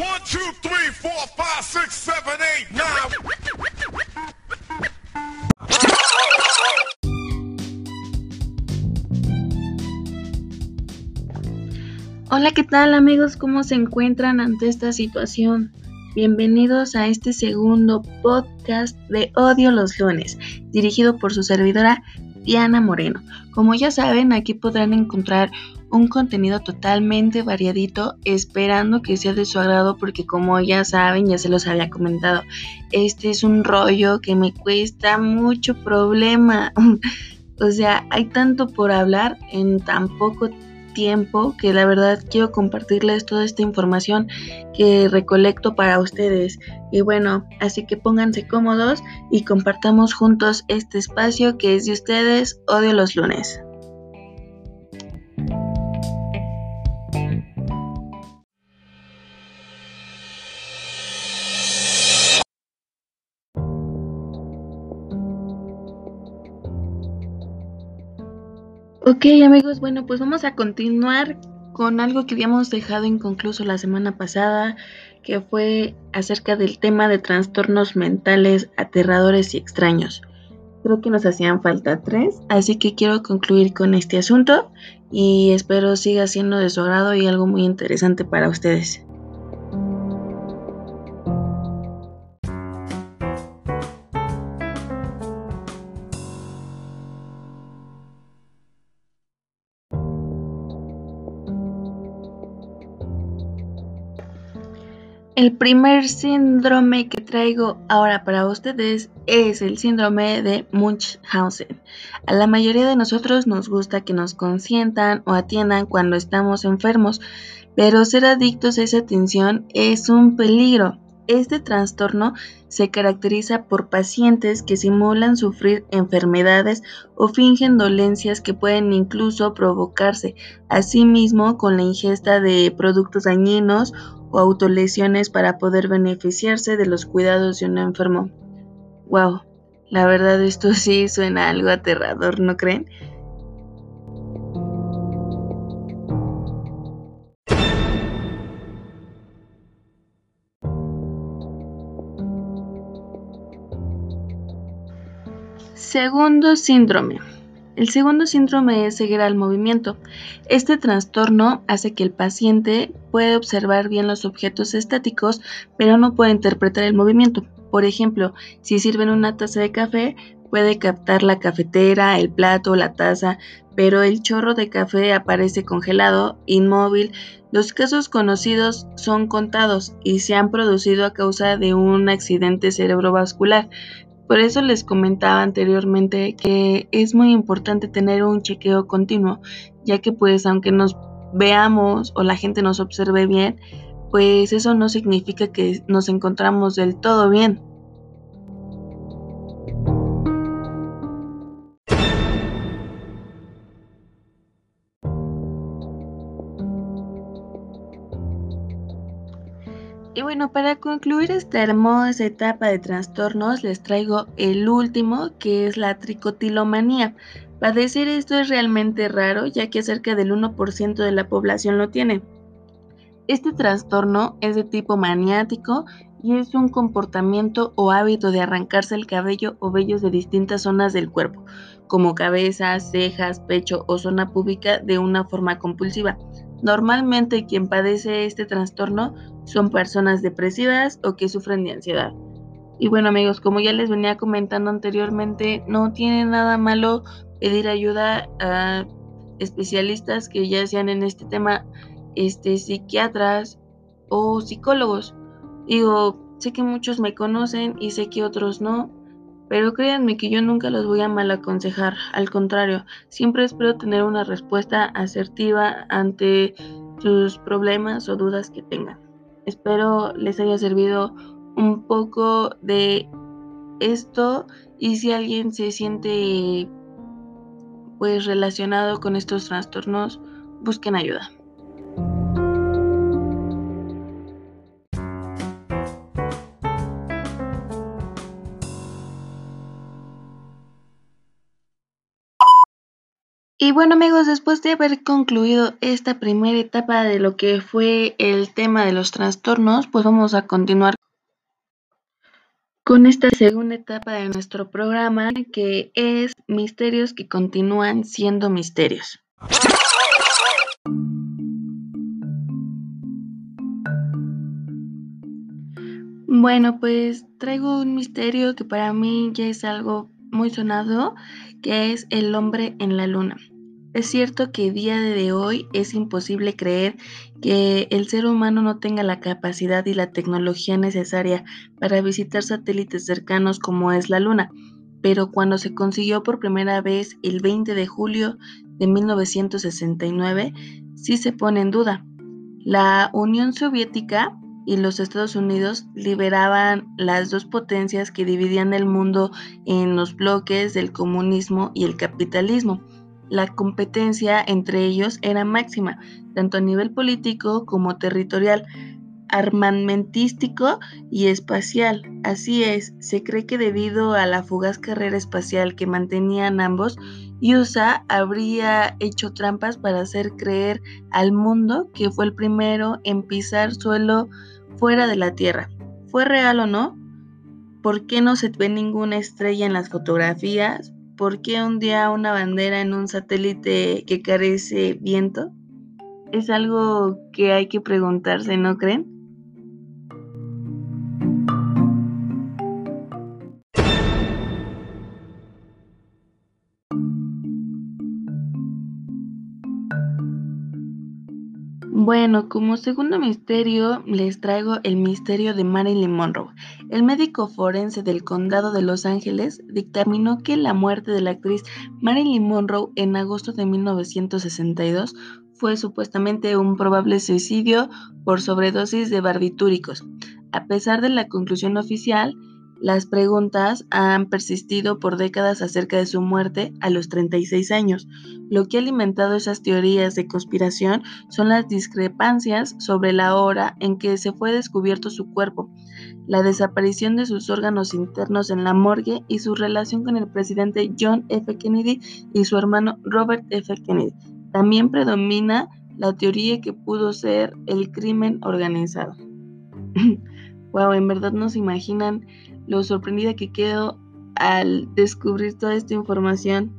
One, two, three, four, five, six, seven, eight, nine. Hola, ¿qué tal amigos? ¿Cómo se encuentran ante esta situación? Bienvenidos a este segundo podcast de Odio los lunes, dirigido por su servidora Diana Moreno. Como ya saben, aquí podrán encontrar un contenido totalmente variadito, esperando que sea de su agrado, porque como ya saben, ya se los había comentado, este es un rollo que me cuesta mucho problema. o sea, hay tanto por hablar en tan poco tiempo que la verdad quiero compartirles toda esta información que recolecto para ustedes. Y bueno, así que pónganse cómodos y compartamos juntos este espacio que es de ustedes, odio los lunes. Ok amigos, bueno pues vamos a continuar con algo que habíamos dejado inconcluso la semana pasada, que fue acerca del tema de trastornos mentales aterradores y extraños. Creo que nos hacían falta tres, así que quiero concluir con este asunto y espero siga siendo de su agrado y algo muy interesante para ustedes. El primer síndrome que traigo ahora para ustedes es el síndrome de Munchausen. A la mayoría de nosotros nos gusta que nos consientan o atiendan cuando estamos enfermos, pero ser adictos a esa atención es un peligro. Este trastorno se caracteriza por pacientes que simulan sufrir enfermedades o fingen dolencias que pueden incluso provocarse, asimismo con la ingesta de productos dañinos o autolesiones para poder beneficiarse de los cuidados de un enfermo. Wow, la verdad esto sí suena algo aterrador, ¿no creen? Segundo síndrome. El segundo síndrome es ceguera al movimiento. Este trastorno hace que el paciente puede observar bien los objetos estáticos, pero no puede interpretar el movimiento. Por ejemplo, si sirven una taza de café, puede captar la cafetera, el plato, la taza, pero el chorro de café aparece congelado, inmóvil. Los casos conocidos son contados y se han producido a causa de un accidente cerebrovascular, por eso les comentaba anteriormente que es muy importante tener un chequeo continuo, ya que pues aunque nos veamos o la gente nos observe bien, pues eso no significa que nos encontramos del todo bien. Para concluir esta hermosa etapa de trastornos, les traigo el último, que es la tricotilomanía. Padecer esto es realmente raro, ya que cerca del 1% de la población lo tiene. Este trastorno es de tipo maniático y es un comportamiento o hábito de arrancarse el cabello o vellos de distintas zonas del cuerpo, como cabeza, cejas, pecho o zona pública de una forma compulsiva. Normalmente quien padece este trastorno son personas depresivas o que sufren de ansiedad. Y bueno amigos, como ya les venía comentando anteriormente, no tiene nada malo pedir ayuda a especialistas que ya sean en este tema, este, psiquiatras o psicólogos. Digo, sé que muchos me conocen y sé que otros no, pero créanme que yo nunca los voy a mal aconsejar, al contrario, siempre espero tener una respuesta asertiva ante sus problemas o dudas que tengan. Espero les haya servido un poco de esto y si alguien se siente pues relacionado con estos trastornos, busquen ayuda. Y bueno amigos, después de haber concluido esta primera etapa de lo que fue el tema de los trastornos, pues vamos a continuar con esta segunda etapa de nuestro programa que es misterios que continúan siendo misterios. Bueno, pues traigo un misterio que para mí ya es algo muy sonado, que es el hombre en la luna. Es cierto que día de hoy es imposible creer que el ser humano no tenga la capacidad y la tecnología necesaria para visitar satélites cercanos como es la Luna, pero cuando se consiguió por primera vez el 20 de julio de 1969, sí se pone en duda. La Unión Soviética y los Estados Unidos liberaban las dos potencias que dividían el mundo en los bloques del comunismo y el capitalismo la competencia entre ellos era máxima, tanto a nivel político como territorial, armamentístico y espacial. Así es, se cree que debido a la fugaz carrera espacial que mantenían ambos, USA habría hecho trampas para hacer creer al mundo que fue el primero en pisar suelo fuera de la Tierra. ¿Fue real o no? ¿Por qué no se ve ninguna estrella en las fotografías? ¿Por qué un día una bandera en un satélite que carece viento? Es algo que hay que preguntarse, ¿no creen? Bueno, como segundo misterio les traigo el misterio de Marilyn Monroe. El médico forense del condado de Los Ángeles dictaminó que la muerte de la actriz Marilyn Monroe en agosto de 1962 fue supuestamente un probable suicidio por sobredosis de barbitúricos. A pesar de la conclusión oficial, las preguntas han persistido por décadas acerca de su muerte a los 36 años. Lo que ha alimentado esas teorías de conspiración son las discrepancias sobre la hora en que se fue descubierto su cuerpo, la desaparición de sus órganos internos en la morgue y su relación con el presidente John F. Kennedy y su hermano Robert F. Kennedy. También predomina la teoría que pudo ser el crimen organizado. wow, en verdad no se imaginan lo sorprendida que quedo al descubrir toda esta información.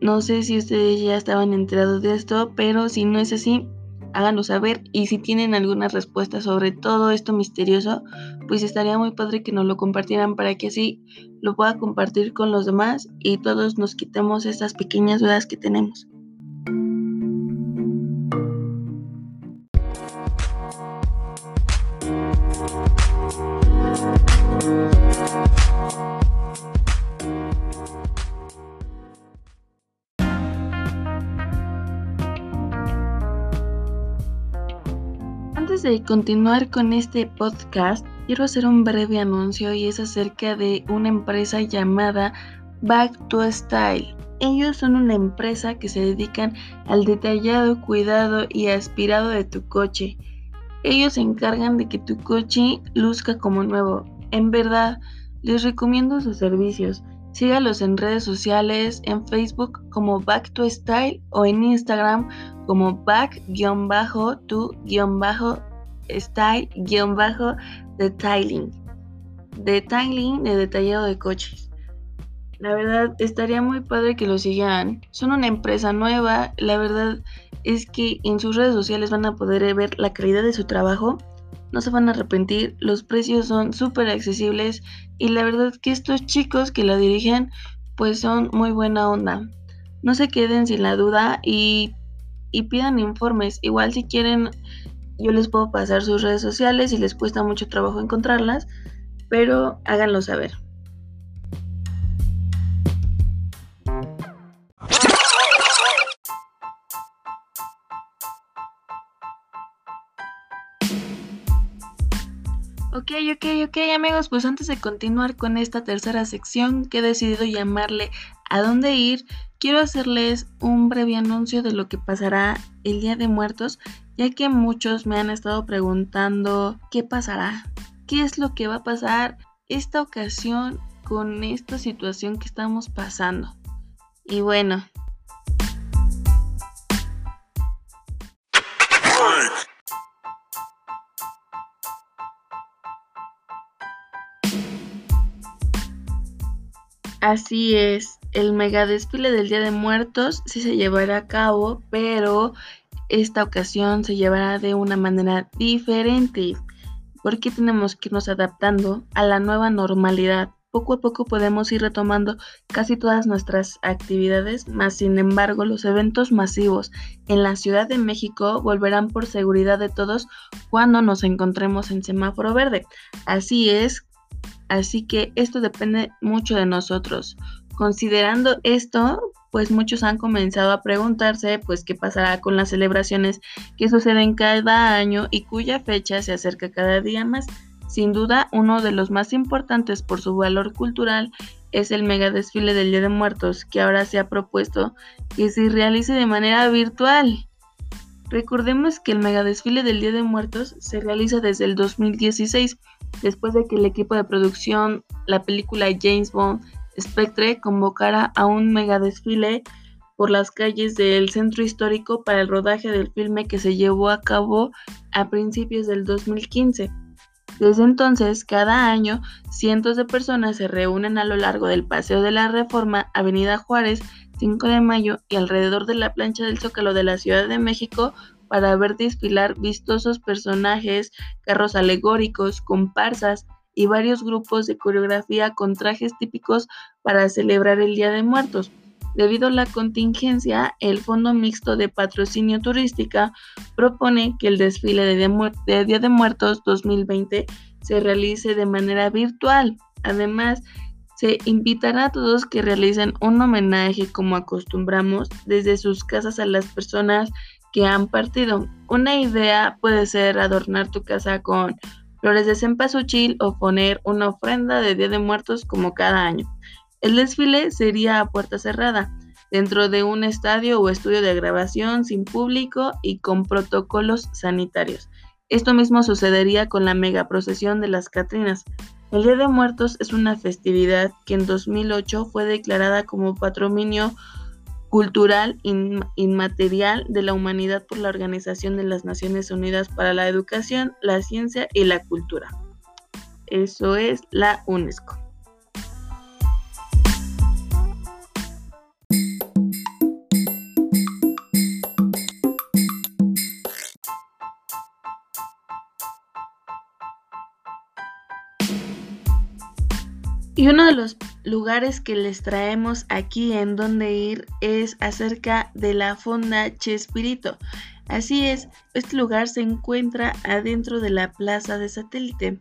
No sé si ustedes ya estaban enterados de esto, pero si no es así, háganlo saber. Y si tienen alguna respuesta sobre todo esto misterioso, pues estaría muy padre que nos lo compartieran para que así lo pueda compartir con los demás y todos nos quitemos estas pequeñas dudas que tenemos. De continuar con este podcast, quiero hacer un breve anuncio y es acerca de una empresa llamada Back to Style. Ellos son una empresa que se dedican al detallado, cuidado y aspirado de tu coche. Ellos se encargan de que tu coche luzca como nuevo. En verdad, les recomiendo sus servicios. Sígalos en redes sociales, en Facebook como Back to Style o en Instagram como back-to-style style-detailing. Detailing de detallado de coches. La verdad, estaría muy padre que lo sigan. Son una empresa nueva. La verdad es que en sus redes sociales van a poder ver la calidad de su trabajo. No se van a arrepentir. Los precios son súper accesibles. Y la verdad es que estos chicos que la dirigen, pues son muy buena onda. No se queden sin la duda y, y pidan informes. Igual si quieren yo les puedo pasar sus redes sociales y les cuesta mucho trabajo encontrarlas, pero háganlo saber. Ok, ok, ok amigos, pues antes de continuar con esta tercera sección que he decidido llamarle ¿A dónde ir? Quiero hacerles un breve anuncio de lo que pasará el Día de Muertos ya que muchos me han estado preguntando qué pasará, qué es lo que va a pasar esta ocasión con esta situación que estamos pasando. Y bueno. Así es, el mega desfile del Día de Muertos sí se llevará a cabo, pero esta ocasión se llevará de una manera diferente. porque tenemos que irnos adaptando a la nueva normalidad? Poco a poco podemos ir retomando casi todas nuestras actividades, más sin embargo los eventos masivos en la Ciudad de México volverán por seguridad de todos cuando nos encontremos en semáforo verde. Así es, así que esto depende mucho de nosotros. Considerando esto, pues muchos han comenzado a preguntarse pues qué pasará con las celebraciones que suceden cada año y cuya fecha se acerca cada día más. Sin duda, uno de los más importantes por su valor cultural es el mega desfile del Día de Muertos, que ahora se ha propuesto que se realice de manera virtual. Recordemos que el mega desfile del Día de Muertos se realiza desde el 2016, después de que el equipo de producción, la película James Bond, Spectre convocara a un mega desfile por las calles del centro histórico para el rodaje del filme que se llevó a cabo a principios del 2015. Desde entonces, cada año, cientos de personas se reúnen a lo largo del Paseo de la Reforma, Avenida Juárez, 5 de Mayo y alrededor de la plancha del Zócalo de la Ciudad de México para ver desfilar vistosos personajes, carros alegóricos, comparsas, y varios grupos de coreografía con trajes típicos para celebrar el Día de Muertos. Debido a la contingencia, el Fondo Mixto de Patrocinio Turística propone que el desfile de, Día de Muertos 2020 se realice de manera virtual. Además, se invitará a todos que realicen un homenaje como acostumbramos desde sus casas a las personas que han partido. Una idea puede ser adornar tu casa con flores de cempasúchil o poner una ofrenda de Día de Muertos como cada año. El desfile sería a puerta cerrada, dentro de un estadio o estudio de grabación sin público y con protocolos sanitarios. Esto mismo sucedería con la mega procesión de las Catrinas. El Día de Muertos es una festividad que en 2008 fue declarada como patrimonio cultural inmaterial de la humanidad por la Organización de las Naciones Unidas para la Educación, la Ciencia y la Cultura. Eso es la UNESCO. Y uno de los lugares que les traemos aquí en donde ir es acerca de la fonda Chespirito. Así es, este lugar se encuentra adentro de la plaza de satélite.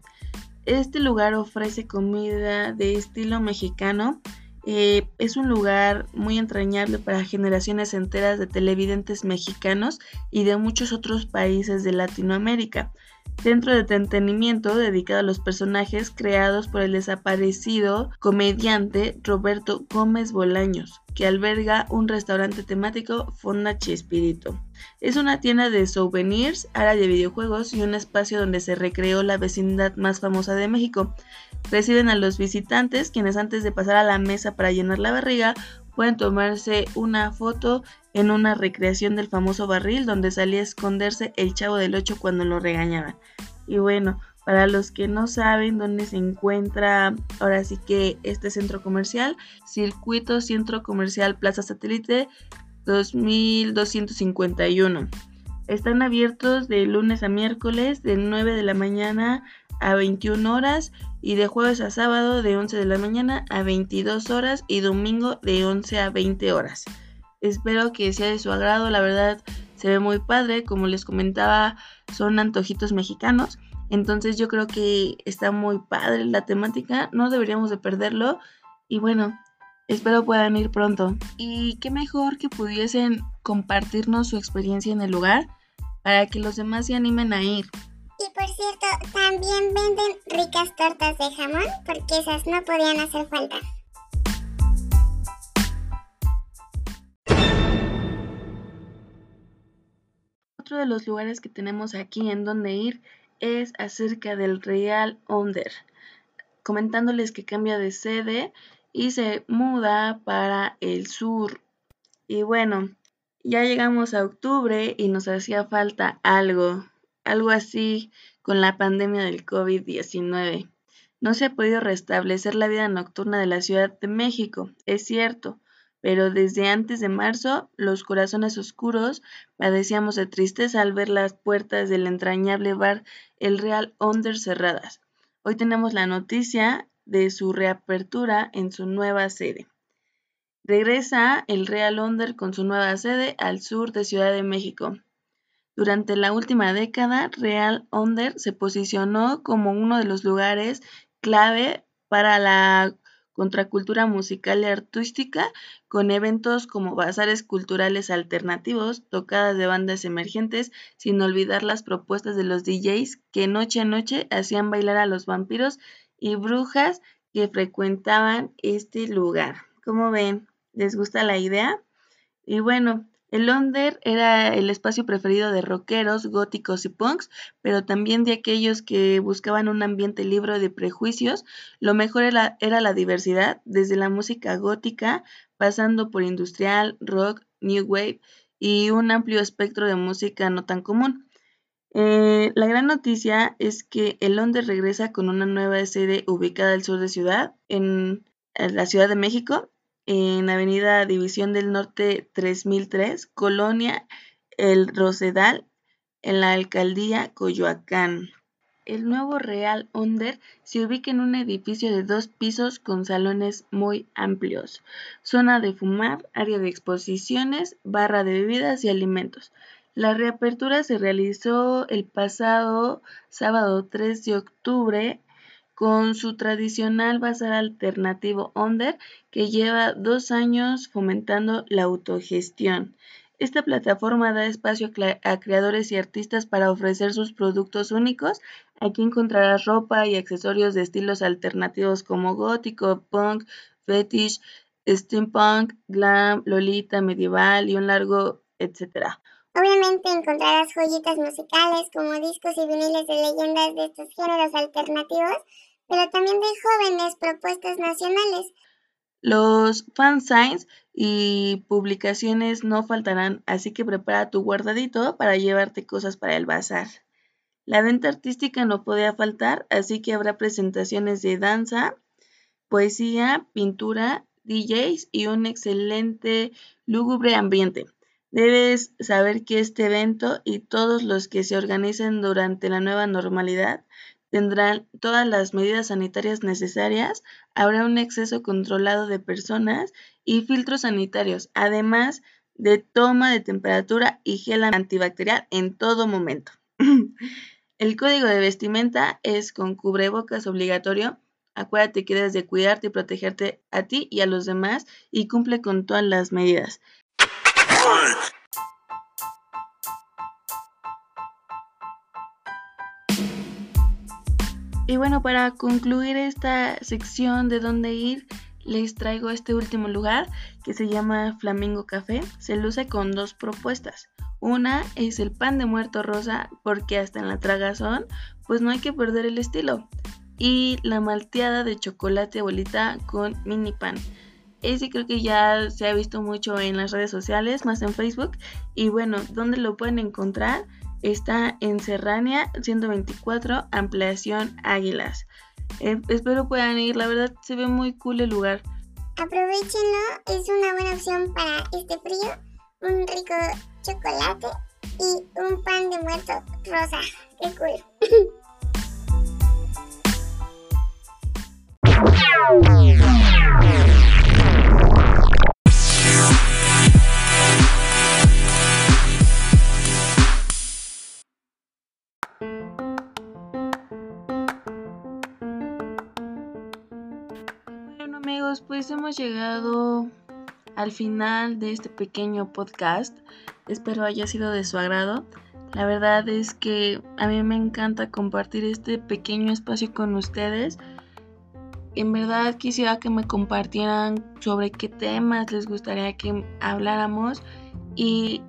Este lugar ofrece comida de estilo mexicano. Eh, es un lugar muy entrañable para generaciones enteras de televidentes mexicanos y de muchos otros países de Latinoamérica centro de entretenimiento dedicado a los personajes creados por el desaparecido comediante Roberto Gómez Bolaños, que alberga un restaurante temático Fonda Chespirito. Es una tienda de souvenirs, área de videojuegos y un espacio donde se recreó la vecindad más famosa de México. Reciben a los visitantes, quienes antes de pasar a la mesa para llenar la barriga, pueden tomarse una foto en una recreación del famoso barril donde salía a esconderse el chavo del 8 cuando lo regañaban. Y bueno, para los que no saben dónde se encuentra ahora sí que este centro comercial, Circuito Centro Comercial Plaza Satélite 2251. Están abiertos de lunes a miércoles de 9 de la mañana a 21 horas y de jueves a sábado de 11 de la mañana a 22 horas y domingo de 11 a 20 horas. Espero que sea de su agrado, la verdad se ve muy padre, como les comentaba, son antojitos mexicanos, entonces yo creo que está muy padre la temática, no deberíamos de perderlo y bueno, espero puedan ir pronto. Y qué mejor que pudiesen compartirnos su experiencia en el lugar para que los demás se animen a ir. Y por cierto, también venden ricas tortas de jamón porque esas no podían hacer falta. Otro de los lugares que tenemos aquí en donde ir es acerca del Real Onder, comentándoles que cambia de sede y se muda para el sur. Y bueno, ya llegamos a octubre y nos hacía falta algo, algo así con la pandemia del COVID-19. No se ha podido restablecer la vida nocturna de la Ciudad de México, es cierto, pero desde antes de marzo los corazones oscuros padecíamos de tristeza al ver las puertas del entrañable bar El Real Onder cerradas. Hoy tenemos la noticia de su reapertura en su nueva sede. Regresa el Real Onder con su nueva sede al sur de Ciudad de México. Durante la última década, Real Onder se posicionó como uno de los lugares clave para la contracultura musical y artística, con eventos como bazares culturales alternativos, tocadas de bandas emergentes, sin olvidar las propuestas de los DJs que noche a noche hacían bailar a los vampiros y brujas que frecuentaban este lugar. ¿Cómo ven? ¿Les gusta la idea? Y bueno, el Onder era el espacio preferido de rockeros, góticos y punks, pero también de aquellos que buscaban un ambiente libre de prejuicios. Lo mejor era, la diversidad, desde la música gótica, pasando por industrial, rock, new wave y un amplio espectro de música no tan común. Eh, la gran noticia es que el Onder regresa con una nueva sede ubicada al sur de ciudad, en la Ciudad de México, en Avenida División del Norte 3003, Colonia El Rosedal, en la alcaldía Coyoacán. El nuevo Real Onder se ubica en un edificio de dos pisos con salones muy amplios, zona de fumar, área de exposiciones, barra de bebidas y alimentos. La reapertura se realizó el pasado sábado 3 de octubre con su tradicional bazar alternativo Onder, que lleva dos años fomentando la autogestión. Esta plataforma da espacio a creadores y artistas para ofrecer sus productos únicos. Aquí encontrarás ropa y accesorios de estilos alternativos como gótico, punk, fetish, steampunk, glam, lolita, medieval y un largo etcétera. Obviamente encontrarás joyitas musicales como discos y viniles de leyendas de estos géneros alternativos, pero también de jóvenes propuestas nacionales. Los fansigns y publicaciones no faltarán, así que prepara tu guardadito para llevarte cosas para el bazar. La venta artística no podía faltar, así que habrá presentaciones de danza, poesía, pintura, DJs y un excelente lúgubre ambiente. Debes saber que este evento y todos los que se organicen durante la nueva normalidad tendrán todas las medidas sanitarias necesarias, habrá un exceso controlado de personas y filtros sanitarios, además de toma de temperatura y gel antibacterial en todo momento. El código de vestimenta es con cubrebocas obligatorio. Acuérdate que debes de cuidarte y protegerte a ti y a los demás y cumple con todas las medidas. Y bueno, para concluir esta sección de dónde ir, les traigo este último lugar que se llama Flamingo Café. Se luce con dos propuestas. Una es el pan de muerto rosa, porque hasta en la tragazón, pues no hay que perder el estilo. Y la malteada de chocolate abuelita con mini pan. Ese creo que ya se ha visto mucho en las redes sociales, más en Facebook. Y bueno, ¿dónde lo pueden encontrar? Está en Serrania 124, ampliación Águilas. Eh, espero puedan ir, la verdad se ve muy cool el lugar. Aprovechenlo, es una buena opción para este frío. Un rico chocolate y un pan de muerto rosa. Qué cool. pues hemos llegado al final de este pequeño podcast. Espero haya sido de su agrado. La verdad es que a mí me encanta compartir este pequeño espacio con ustedes. En verdad quisiera que me compartieran sobre qué temas les gustaría que habláramos y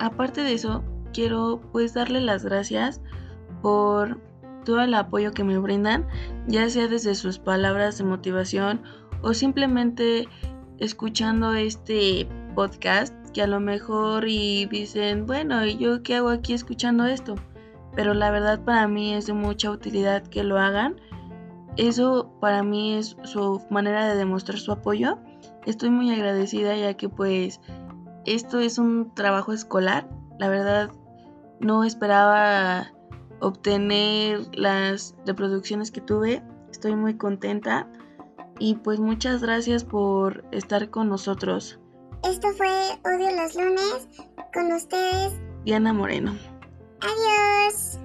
aparte de eso quiero pues darle las gracias por todo el apoyo que me brindan, ya sea desde sus palabras de motivación o simplemente escuchando este podcast que a lo mejor y dicen, bueno, ¿y yo qué hago aquí escuchando esto? Pero la verdad para mí es de mucha utilidad que lo hagan eso para mí es su manera de demostrar su apoyo. Estoy muy agradecida ya que pues esto es un trabajo escolar. La verdad no esperaba obtener las reproducciones que tuve. Estoy muy contenta y pues muchas gracias por estar con nosotros. Esto fue Odio los lunes con ustedes. Diana Moreno. Adiós.